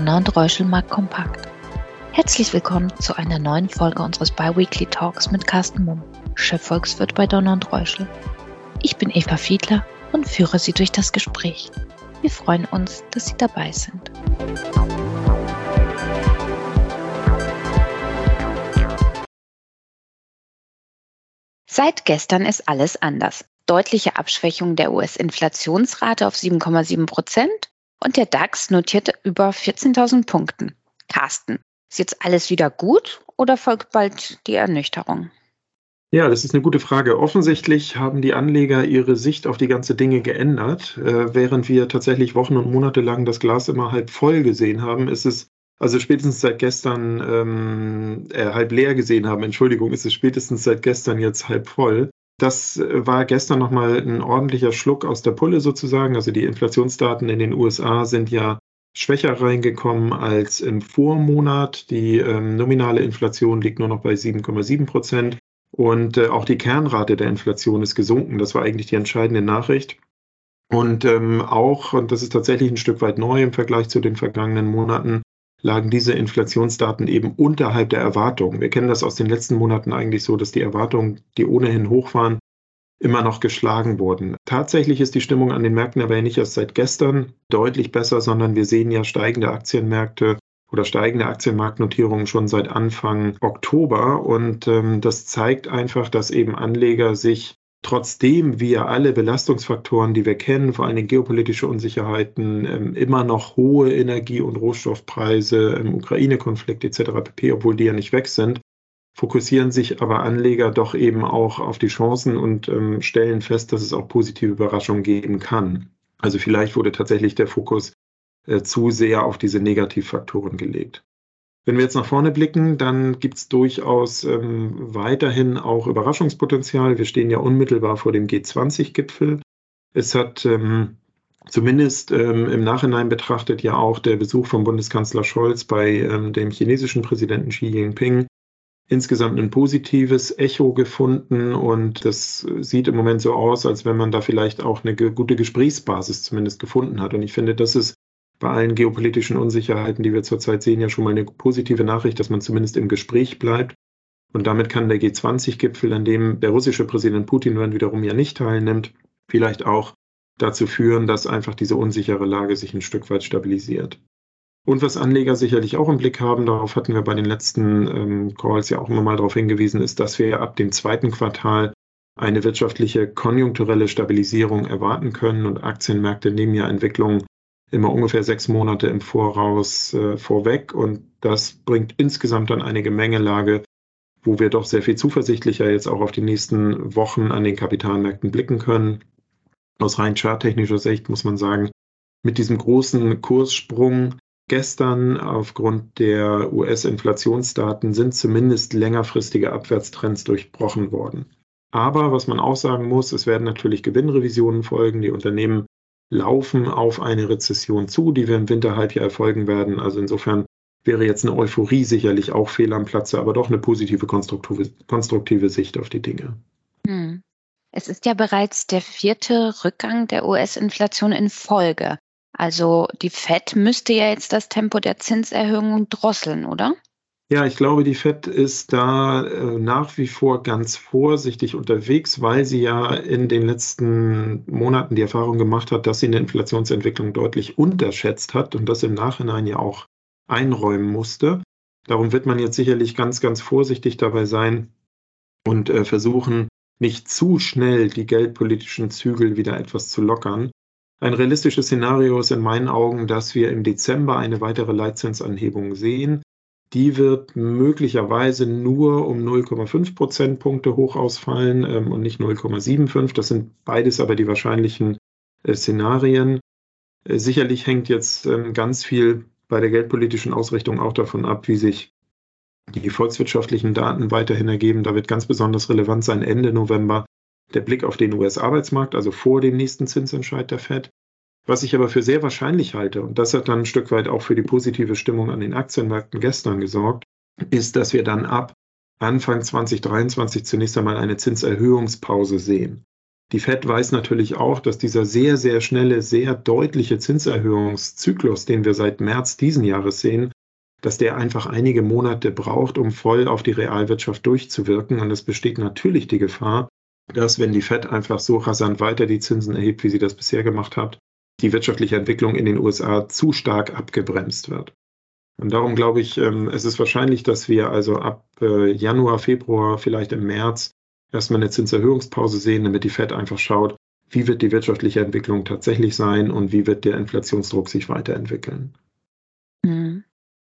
Donner und Reuschelmark kompakt. Herzlich willkommen zu einer neuen Folge unseres Biweekly Talks mit Carsten Mumm, Chefvolkswirt bei Donner und Reuschel. Ich bin Eva Fiedler und führe Sie durch das Gespräch. Wir freuen uns, dass Sie dabei sind. Seit gestern ist alles anders. Deutliche Abschwächung der US-Inflationsrate auf 7,7 Prozent und der DAX notierte über 14.000 Punkten. Carsten, ist jetzt alles wieder gut oder folgt bald die Ernüchterung? Ja, das ist eine gute Frage. Offensichtlich haben die Anleger ihre Sicht auf die ganze Dinge geändert. Äh, während wir tatsächlich Wochen und Monate lang das Glas immer halb voll gesehen haben, ist es also spätestens seit gestern ähm, äh, halb leer gesehen haben, Entschuldigung, ist es spätestens seit gestern jetzt halb voll. Das äh, war gestern nochmal ein ordentlicher Schluck aus der Pulle sozusagen. Also die Inflationsdaten in den USA sind ja schwächer reingekommen als im Vormonat. Die ähm, nominale Inflation liegt nur noch bei 7,7 Prozent. Und äh, auch die Kernrate der Inflation ist gesunken. Das war eigentlich die entscheidende Nachricht. Und ähm, auch, und das ist tatsächlich ein Stück weit neu im Vergleich zu den vergangenen Monaten, lagen diese Inflationsdaten eben unterhalb der Erwartungen. Wir kennen das aus den letzten Monaten eigentlich so, dass die Erwartungen, die ohnehin hoch waren, immer noch geschlagen wurden. Tatsächlich ist die Stimmung an den Märkten aber nicht erst seit gestern deutlich besser, sondern wir sehen ja steigende Aktienmärkte oder steigende Aktienmarktnotierungen schon seit Anfang Oktober. Und ähm, das zeigt einfach, dass eben Anleger sich trotzdem wir alle Belastungsfaktoren, die wir kennen, vor allem geopolitische Unsicherheiten, ähm, immer noch hohe Energie- und Rohstoffpreise im Ukraine-Konflikt etc. pp., obwohl die ja nicht weg sind, fokussieren sich aber Anleger doch eben auch auf die Chancen und ähm, stellen fest, dass es auch positive Überraschungen geben kann. Also vielleicht wurde tatsächlich der Fokus äh, zu sehr auf diese Negativfaktoren gelegt. Wenn wir jetzt nach vorne blicken, dann gibt es durchaus ähm, weiterhin auch Überraschungspotenzial. Wir stehen ja unmittelbar vor dem G20-Gipfel. Es hat ähm, zumindest ähm, im Nachhinein betrachtet ja auch der Besuch von Bundeskanzler Scholz bei ähm, dem chinesischen Präsidenten Xi Jinping insgesamt ein positives Echo gefunden und das sieht im Moment so aus, als wenn man da vielleicht auch eine gute Gesprächsbasis zumindest gefunden hat. Und ich finde, das ist bei allen geopolitischen Unsicherheiten, die wir zurzeit sehen, ja schon mal eine positive Nachricht, dass man zumindest im Gespräch bleibt. Und damit kann der G20-Gipfel, an dem der russische Präsident Putin dann wiederum ja nicht teilnimmt, vielleicht auch dazu führen, dass einfach diese unsichere Lage sich ein Stück weit stabilisiert. Und was Anleger sicherlich auch im Blick haben, darauf hatten wir bei den letzten ähm, Calls ja auch immer mal darauf hingewiesen, ist, dass wir ab dem zweiten Quartal eine wirtschaftliche konjunkturelle Stabilisierung erwarten können und Aktienmärkte nehmen ja Entwicklungen immer ungefähr sechs Monate im Voraus äh, vorweg und das bringt insgesamt dann eine Gemengelage, wo wir doch sehr viel zuversichtlicher jetzt auch auf die nächsten Wochen an den Kapitalmärkten blicken können. Aus rein charttechnischer Sicht muss man sagen, mit diesem großen Kurssprung gestern aufgrund der US-Inflationsdaten sind zumindest längerfristige Abwärtstrends durchbrochen worden. Aber was man auch sagen muss, es werden natürlich Gewinnrevisionen folgen. Die Unternehmen laufen auf eine Rezession zu, die wir im Winterhalbjahr erfolgen werden. Also insofern wäre jetzt eine Euphorie sicherlich auch fehl am Platze, aber doch eine positive konstruktive, konstruktive Sicht auf die Dinge. Hm. Es ist ja bereits der vierte Rückgang der US-Inflation in Folge. Also die Fed müsste ja jetzt das Tempo der Zinserhöhung drosseln, oder? Ja, ich glaube, die Fed ist da äh, nach wie vor ganz vorsichtig unterwegs, weil sie ja in den letzten Monaten die Erfahrung gemacht hat, dass sie eine Inflationsentwicklung deutlich unterschätzt hat und das im Nachhinein ja auch einräumen musste. Darum wird man jetzt sicherlich ganz, ganz vorsichtig dabei sein und äh, versuchen, nicht zu schnell die geldpolitischen Zügel wieder etwas zu lockern. Ein realistisches Szenario ist in meinen Augen, dass wir im Dezember eine weitere Leitzinsanhebung sehen die wird möglicherweise nur um 0,5 Prozentpunkte hoch ausfallen ähm, und nicht 0,75. Das sind beides aber die wahrscheinlichen äh, Szenarien. Äh, sicherlich hängt jetzt ähm, ganz viel bei der geldpolitischen Ausrichtung auch davon ab, wie sich die volkswirtschaftlichen Daten weiterhin ergeben. Da wird ganz besonders relevant sein Ende November der Blick auf den US-Arbeitsmarkt, also vor dem nächsten Zinsentscheid der Fed. Was ich aber für sehr wahrscheinlich halte, und das hat dann ein Stück weit auch für die positive Stimmung an den Aktienmärkten gestern gesorgt, ist, dass wir dann ab Anfang 2023 zunächst einmal eine Zinserhöhungspause sehen. Die Fed weiß natürlich auch, dass dieser sehr, sehr schnelle, sehr deutliche Zinserhöhungszyklus, den wir seit März diesen Jahres sehen, dass der einfach einige Monate braucht, um voll auf die Realwirtschaft durchzuwirken. Und es besteht natürlich die Gefahr, dass wenn die Fed einfach so rasant weiter die Zinsen erhebt, wie sie das bisher gemacht hat, die wirtschaftliche Entwicklung in den USA zu stark abgebremst wird. Und darum glaube ich, ähm, es ist wahrscheinlich, dass wir also ab äh, Januar, Februar, vielleicht im März erstmal eine Zinserhöhungspause sehen, damit die Fed einfach schaut, wie wird die wirtschaftliche Entwicklung tatsächlich sein und wie wird der Inflationsdruck sich weiterentwickeln. Mhm.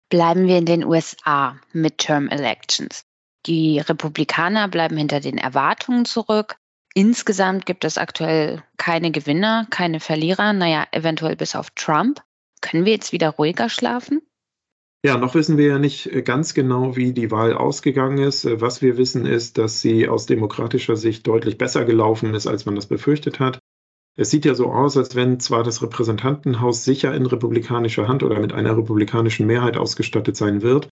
Bleiben wir in den USA, Midterm Elections. Die Republikaner bleiben hinter den Erwartungen zurück. Insgesamt gibt es aktuell keine Gewinner, keine Verlierer, naja, eventuell bis auf Trump. Können wir jetzt wieder ruhiger schlafen? Ja, noch wissen wir ja nicht äh, ganz genau, wie die Wahl ausgegangen ist. Äh, was wir wissen ist, dass sie aus demokratischer Sicht deutlich besser gelaufen ist, als man das befürchtet hat. Es sieht ja so aus, als wenn zwar das Repräsentantenhaus sicher in republikanischer Hand oder mit einer republikanischen Mehrheit ausgestattet sein wird,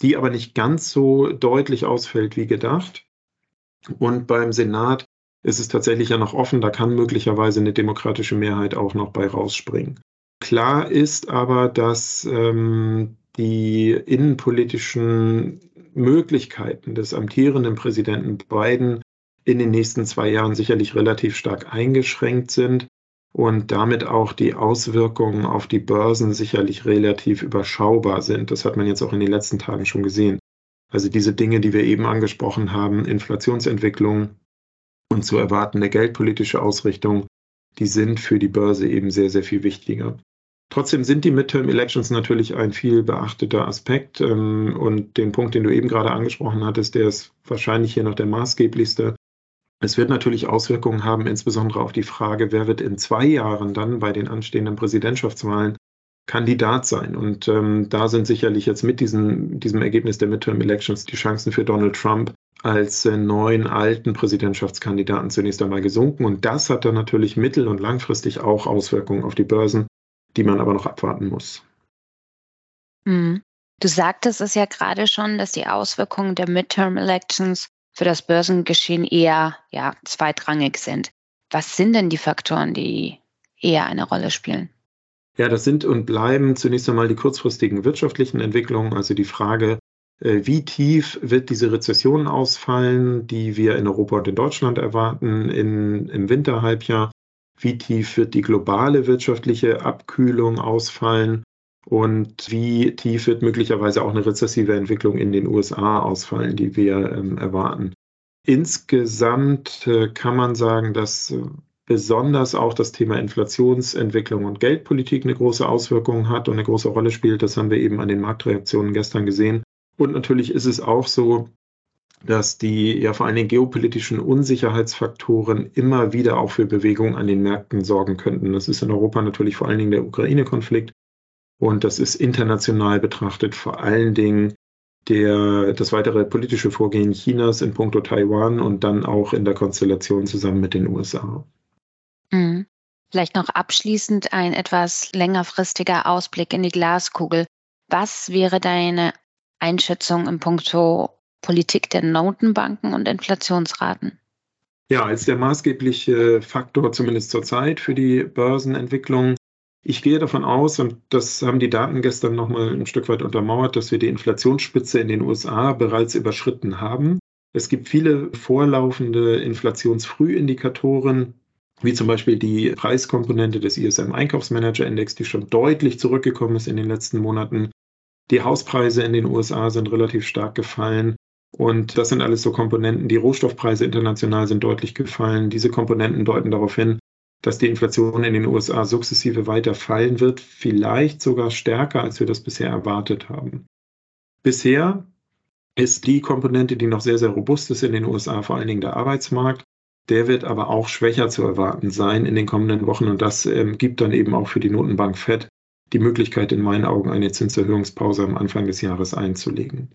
die aber nicht ganz so deutlich ausfällt wie gedacht. Und beim Senat ist es tatsächlich ja noch offen, da kann möglicherweise eine demokratische Mehrheit auch noch bei rausspringen. Klar ist aber, dass ähm, die innenpolitischen Möglichkeiten des amtierenden Präsidenten Biden in den nächsten zwei Jahren sicherlich relativ stark eingeschränkt sind und damit auch die Auswirkungen auf die Börsen sicherlich relativ überschaubar sind. Das hat man jetzt auch in den letzten Tagen schon gesehen. Also diese Dinge, die wir eben angesprochen haben, Inflationsentwicklung und zu erwartende geldpolitische Ausrichtung, die sind für die Börse eben sehr, sehr viel wichtiger. Trotzdem sind die Midterm Elections natürlich ein viel beachteter Aspekt. Ähm, und den Punkt, den du eben gerade angesprochen hattest, der ist wahrscheinlich hier noch der maßgeblichste. Es wird natürlich Auswirkungen haben, insbesondere auf die Frage, wer wird in zwei Jahren dann bei den anstehenden Präsidentschaftswahlen Kandidat sein. Und ähm, da sind sicherlich jetzt mit diesem, diesem Ergebnis der Midterm Elections die Chancen für Donald Trump als äh, neuen alten Präsidentschaftskandidaten zunächst einmal gesunken. Und das hat dann natürlich mittel- und langfristig auch Auswirkungen auf die Börsen die man aber noch abwarten muss. Hm. Du sagtest es ja gerade schon, dass die Auswirkungen der Midterm Elections für das Börsengeschehen eher ja, zweitrangig sind. Was sind denn die Faktoren, die eher eine Rolle spielen? Ja, das sind und bleiben zunächst einmal die kurzfristigen wirtschaftlichen Entwicklungen, also die Frage, wie tief wird diese Rezession ausfallen, die wir in Europa und in Deutschland erwarten in, im Winterhalbjahr? wie tief wird die globale wirtschaftliche Abkühlung ausfallen und wie tief wird möglicherweise auch eine rezessive Entwicklung in den USA ausfallen, die wir ähm, erwarten. Insgesamt äh, kann man sagen, dass äh, besonders auch das Thema Inflationsentwicklung und Geldpolitik eine große Auswirkung hat und eine große Rolle spielt. Das haben wir eben an den Marktreaktionen gestern gesehen. Und natürlich ist es auch so, dass die ja vor allen Dingen geopolitischen Unsicherheitsfaktoren immer wieder auch für Bewegung an den Märkten sorgen könnten. Das ist in Europa natürlich vor allen Dingen der Ukraine-Konflikt und das ist international betrachtet vor allen Dingen der, das weitere politische Vorgehen Chinas in puncto Taiwan und dann auch in der Konstellation zusammen mit den USA. Mhm. Vielleicht noch abschließend ein etwas längerfristiger Ausblick in die Glaskugel. Was wäre deine Einschätzung im Punkto Politik der Notenbanken und Inflationsraten. Ja, als der maßgebliche Faktor zumindest zurzeit für die Börsenentwicklung. Ich gehe davon aus, und das haben die Daten gestern nochmal ein Stück weit untermauert, dass wir die Inflationsspitze in den USA bereits überschritten haben. Es gibt viele vorlaufende Inflationsfrühindikatoren, wie zum Beispiel die Preiskomponente des ISM Einkaufsmanager Index, die schon deutlich zurückgekommen ist in den letzten Monaten. Die Hauspreise in den USA sind relativ stark gefallen. Und das sind alles so Komponenten. Die Rohstoffpreise international sind deutlich gefallen. Diese Komponenten deuten darauf hin, dass die Inflation in den USA sukzessive weiter fallen wird, vielleicht sogar stärker, als wir das bisher erwartet haben. Bisher ist die Komponente, die noch sehr, sehr robust ist in den USA, vor allen Dingen der Arbeitsmarkt. Der wird aber auch schwächer zu erwarten sein in den kommenden Wochen und das ähm, gibt dann eben auch für die Notenbank Fed die Möglichkeit, in meinen Augen eine Zinserhöhungspause am Anfang des Jahres einzulegen.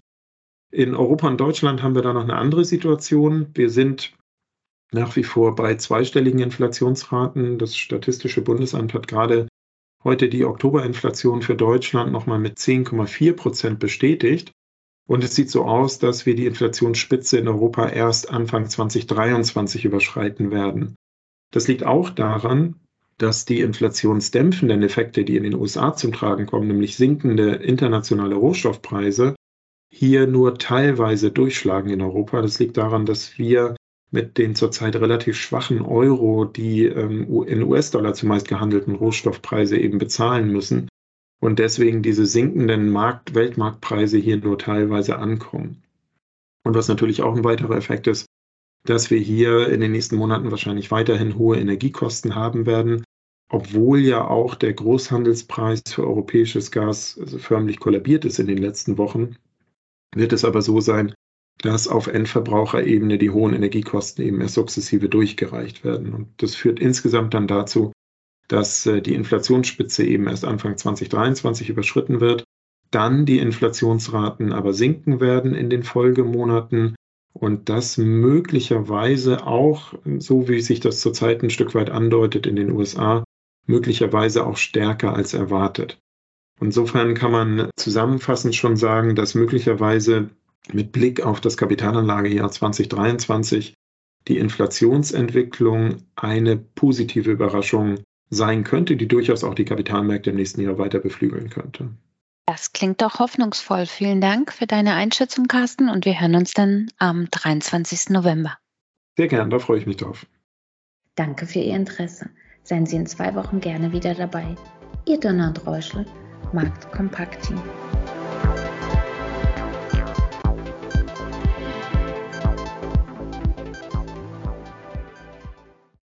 In Europa und Deutschland haben wir da noch eine andere Situation. Wir sind nach wie vor bei zweistelligen Inflationsraten. Das Statistische Bundesamt hat gerade heute die Oktoberinflation für Deutschland nochmal mit 10,4 Prozent bestätigt. Und es sieht so aus, dass wir die Inflationsspitze in Europa erst Anfang 2023 überschreiten werden. Das liegt auch daran, dass die inflationsdämpfenden Effekte, die in den USA zum Tragen kommen, nämlich sinkende internationale Rohstoffpreise, hier nur teilweise durchschlagen in Europa. Das liegt daran, dass wir mit den zurzeit relativ schwachen Euro, die ähm, in US-Dollar zumeist gehandelten Rohstoffpreise eben bezahlen müssen und deswegen diese sinkenden Markt Weltmarktpreise hier nur teilweise ankommen. Und was natürlich auch ein weiterer Effekt ist, dass wir hier in den nächsten Monaten wahrscheinlich weiterhin hohe Energiekosten haben werden, obwohl ja auch der Großhandelspreis für europäisches Gas also förmlich kollabiert ist in den letzten Wochen, wird es aber so sein, dass auf Endverbraucherebene die hohen Energiekosten eben erst sukzessive durchgereicht werden. Und das führt insgesamt dann dazu, dass äh, die Inflationsspitze eben erst Anfang 2023 überschritten wird, dann die Inflationsraten aber sinken werden in den Folgemonaten und das möglicherweise auch, so wie sich das zurzeit ein Stück weit andeutet in den USA, möglicherweise auch stärker als erwartet. Insofern kann man zusammenfassend schon sagen, dass möglicherweise mit Blick auf das Kapitalanlagejahr 2023 die Inflationsentwicklung eine positive Überraschung sein könnte, die durchaus auch die Kapitalmärkte im nächsten Jahr weiter beflügeln könnte. Das klingt doch hoffnungsvoll. Vielen Dank für deine Einschätzung, Carsten, und wir hören uns dann am 23. November. Sehr gern, da freue ich mich drauf. Danke für Ihr Interesse. Seien Sie in zwei Wochen gerne wieder dabei. Ihr Donner und Reuschel, Markt Kompakt Team.